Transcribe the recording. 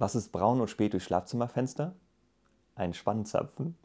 Was ist braun und spät durch Schlafzimmerfenster? Ein Spannzapfen.